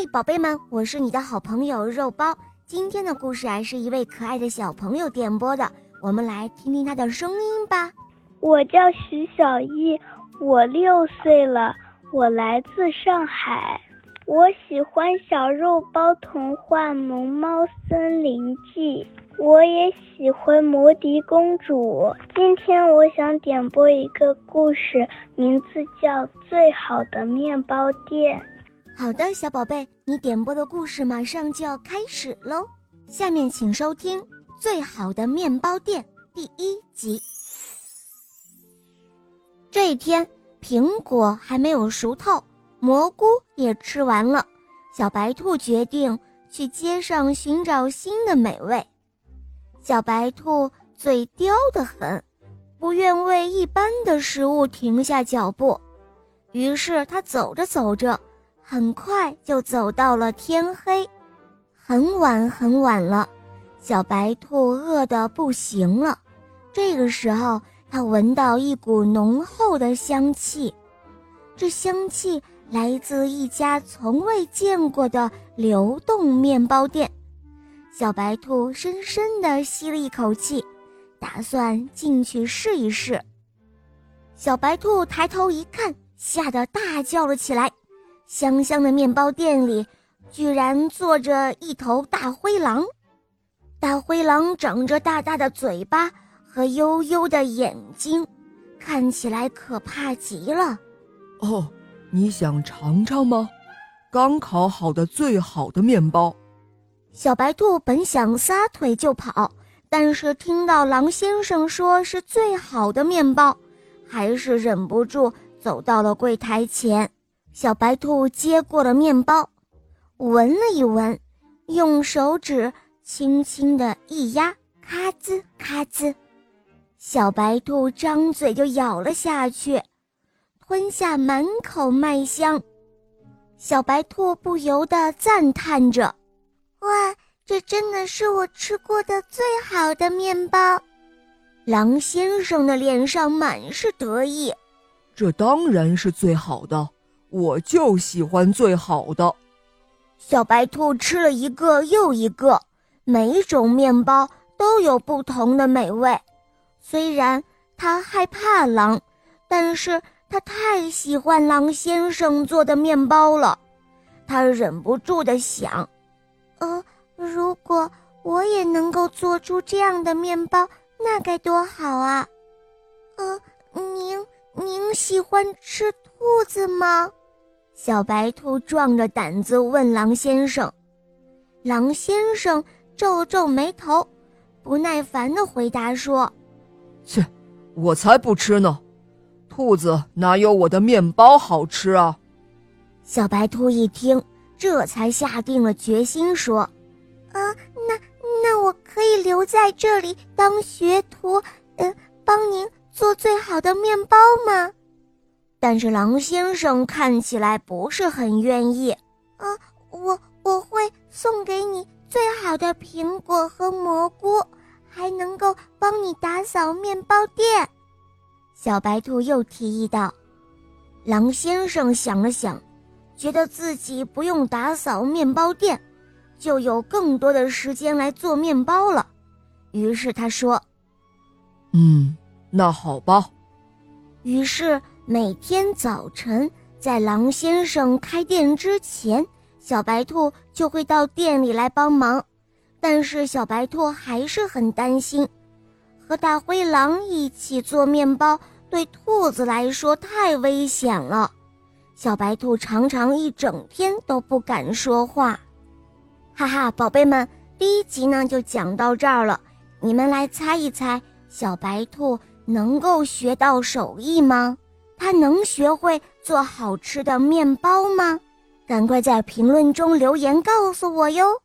嘿，宝贝们，我是你的好朋友肉包。今天的故事啊，是一位可爱的小朋友点播的，我们来听听他的声音吧。我叫徐小艺，我六岁了，我来自上海。我喜欢小肉包童话《萌猫森林记》，我也喜欢魔笛公主。今天我想点播一个故事，名字叫《最好的面包店》。好的，小宝贝，你点播的故事马上就要开始喽。下面请收听《最好的面包店》第一集。这一天，苹果还没有熟透。蘑菇也吃完了，小白兔决定去街上寻找新的美味。小白兔嘴刁得很，不愿为一般的食物停下脚步，于是它走着走着，很快就走到了天黑。很晚很晚了，小白兔饿得不行了。这个时候，它闻到一股浓厚的香气，这香气。来自一家从未见过的流动面包店，小白兔深深地吸了一口气，打算进去试一试。小白兔抬头一看，吓得大叫了起来。香香的面包店里，居然坐着一头大灰狼。大灰狼长着大大的嘴巴和幽幽的眼睛，看起来可怕极了。哦。你想尝尝吗？刚烤好的最好的面包。小白兔本想撒腿就跑，但是听到狼先生说是最好的面包，还是忍不住走到了柜台前。小白兔接过了面包，闻了一闻，用手指轻轻地一压，咔吱咔吱，小白兔张嘴就咬了下去。吞下满口麦香，小白兔不由得赞叹着：“哇，这真的是我吃过的最好的面包！”狼先生的脸上满是得意：“这当然是最好的，我就喜欢最好的。”小白兔吃了一个又一个，每一种面包都有不同的美味。虽然它害怕狼，但是。它太喜欢狼先生做的面包了，他忍不住的想：“呃，如果我也能够做出这样的面包，那该多好啊！”呃，您您喜欢吃兔子吗？小白兔壮着胆子问狼先生。狼先生皱皱眉头，不耐烦的回答说：“切，我才不吃呢。”兔子哪有我的面包好吃啊？小白兔一听，这才下定了决心，说：“啊，那那我可以留在这里当学徒，嗯，帮您做最好的面包吗？”但是狼先生看起来不是很愿意。啊，我我会送给你最好的苹果和蘑菇，还能够帮你打扫面包店。小白兔又提议道：“狼先生想了想，觉得自己不用打扫面包店，就有更多的时间来做面包了。于是他说：‘嗯，那好吧。’于是每天早晨在狼先生开店之前，小白兔就会到店里来帮忙。但是小白兔还是很担心。”和大灰狼一起做面包，对兔子来说太危险了。小白兔常常一整天都不敢说话。哈哈，宝贝们，第一集呢就讲到这儿了。你们来猜一猜，小白兔能够学到手艺吗？他能学会做好吃的面包吗？赶快在评论中留言告诉我哟。